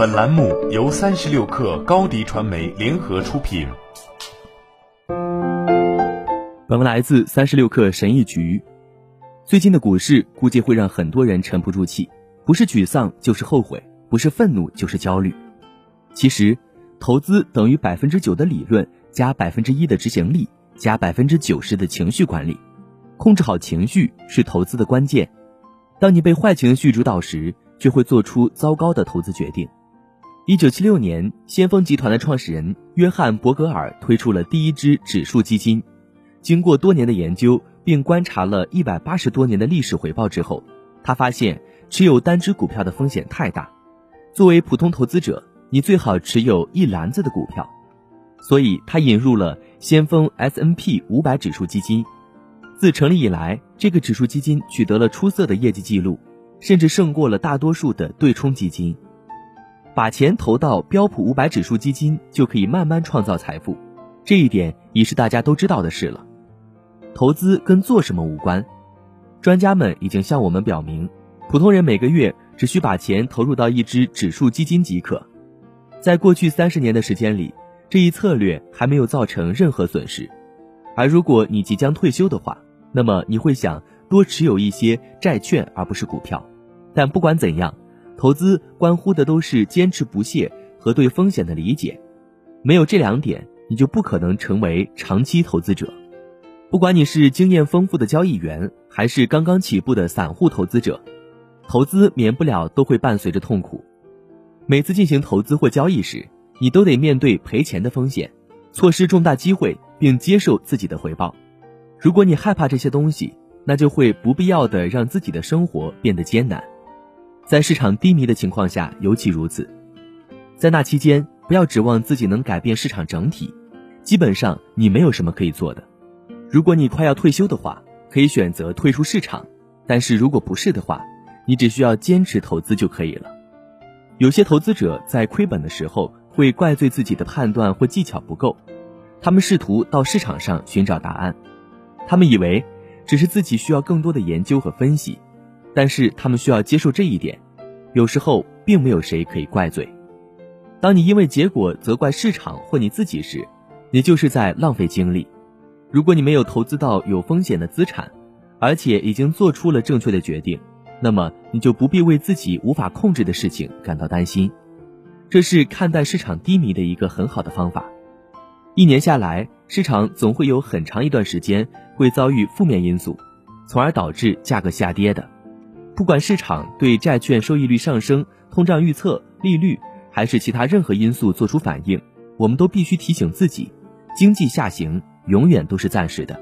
本栏目由三十六氪高低传媒联合出品。本文来自三十六氪神译局。最近的股市估计会让很多人沉不住气，不是沮丧就是后悔，不是愤怒就是焦虑。其实，投资等于百分之九的理论加百分之一的执行力加百分之九十的情绪管理，控制好情绪是投资的关键。当你被坏情绪主导时，就会做出糟糕的投资决定。一九七六年，先锋集团的创始人约翰伯格尔推出了第一支指数基金。经过多年的研究，并观察了一百八十多年的历史回报之后，他发现持有单只股票的风险太大。作为普通投资者，你最好持有一篮子的股票。所以他引入了先锋 S N P 五百指数基金。自成立以来，这个指数基金取得了出色的业绩记录，甚至胜过了大多数的对冲基金。把钱投到标普五百指数基金，就可以慢慢创造财富，这一点已是大家都知道的事了。投资跟做什么无关，专家们已经向我们表明，普通人每个月只需把钱投入到一只指数基金即可。在过去三十年的时间里，这一策略还没有造成任何损失。而如果你即将退休的话，那么你会想多持有一些债券而不是股票。但不管怎样，投资关乎的都是坚持不懈和对风险的理解。没有这两点，你就不可能成为长期投资者。不管你是经验丰富的交易员，还是刚刚起步的散户投资者，投资免不了都会伴随着痛苦。每次进行投资或交易时，你都得面对赔钱的风险，错失重大机会，并接受自己的回报。如果你害怕这些东西，那就会不必要的让自己的生活变得艰难。在市场低迷的情况下尤其如此。在那期间，不要指望自己能改变市场整体，基本上你没有什么可以做的。如果你快要退休的话，可以选择退出市场；但是如果不是的话，你只需要坚持投资就可以了。有些投资者在亏本的时候会怪罪自己的判断或技巧不够，他们试图到市场上寻找答案，他们以为只是自己需要更多的研究和分析，但是他们需要接受这一点：有时候并没有谁可以怪罪。当你因为结果责怪市场或你自己时，你就是在浪费精力。如果你没有投资到有风险的资产，而且已经做出了正确的决定，那么你就不必为自己无法控制的事情感到担心。这是看待市场低迷的一个很好的方法。一年下来，市场总会有很长一段时间会遭遇负面因素，从而导致价格下跌的。不管市场对债券收益率上升、通胀预测、利率，还是其他任何因素做出反应，我们都必须提醒自己：经济下行。永远都是暂时的。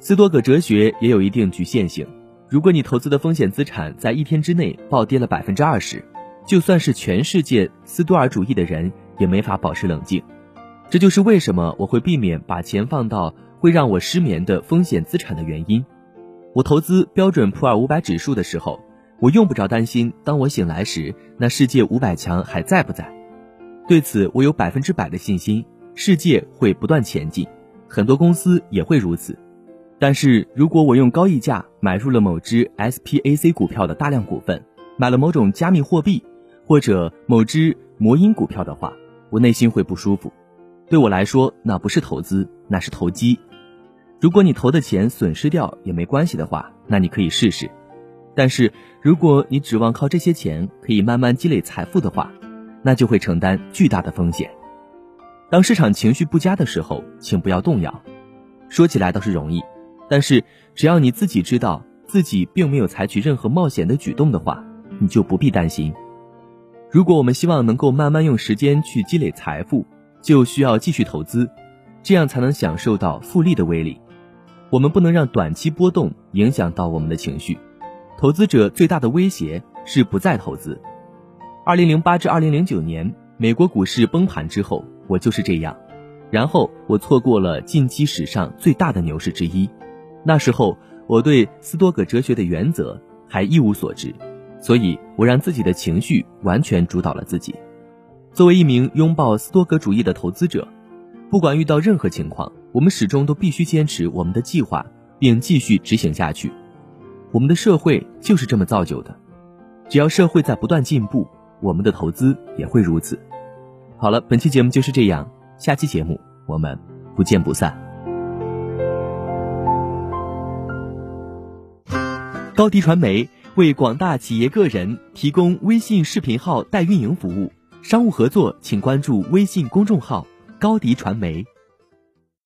斯多葛哲学也有一定局限性。如果你投资的风险资产在一天之内暴跌了百分之二十，就算是全世界斯多尔主义的人也没法保持冷静。这就是为什么我会避免把钱放到会让我失眠的风险资产的原因。我投资标准普尔五百指数的时候，我用不着担心，当我醒来时，那世界五百强还在不在？对此，我有百分之百的信心，世界会不断前进。很多公司也会如此，但是如果我用高溢价买入了某只 SPAC 股票的大量股份，买了某种加密货币或者某只魔音股票的话，我内心会不舒服。对我来说，那不是投资，那是投机。如果你投的钱损失掉也没关系的话，那你可以试试。但是如果你指望靠这些钱可以慢慢积累财富的话，那就会承担巨大的风险。当市场情绪不佳的时候，请不要动摇。说起来倒是容易，但是只要你自己知道自己并没有采取任何冒险的举动的话，你就不必担心。如果我们希望能够慢慢用时间去积累财富，就需要继续投资，这样才能享受到复利的威力。我们不能让短期波动影响到我们的情绪。投资者最大的威胁是不再投资。二零零八至二零零九年，美国股市崩盘之后。我就是这样，然后我错过了近期史上最大的牛市之一。那时候我对斯多葛哲学的原则还一无所知，所以我让自己的情绪完全主导了自己。作为一名拥抱斯多葛主义的投资者，不管遇到任何情况，我们始终都必须坚持我们的计划，并继续执行下去。我们的社会就是这么造就的。只要社会在不断进步，我们的投资也会如此。好了，本期节目就是这样，下期节目我们不见不散。高迪传媒为广大企业个人提供微信视频号代运营服务，商务合作请关注微信公众号“高迪传媒”。